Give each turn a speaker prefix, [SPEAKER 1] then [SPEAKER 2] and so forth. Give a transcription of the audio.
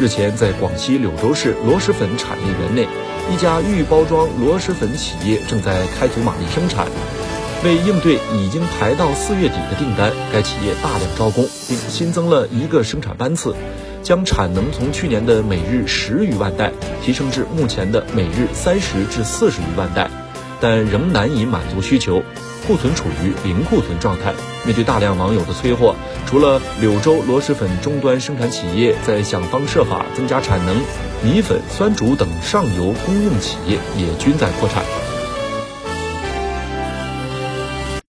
[SPEAKER 1] 日前，在广西柳州市螺蛳粉产业园内，一家预包装螺蛳粉企业正在开足马力生产。为应对已经排到四月底的订单，该企业大量招工，并新增了一个生产班次，将产能从去年的每日十余万袋提升至目前的每日三十至四十余万袋，但仍难以满足需求。库存处于零库存状态。面对大量网友的催货，除了柳州螺蛳粉终端生产企业在想方设法增加产能，米粉、酸竹等上游供应企业也均在扩产。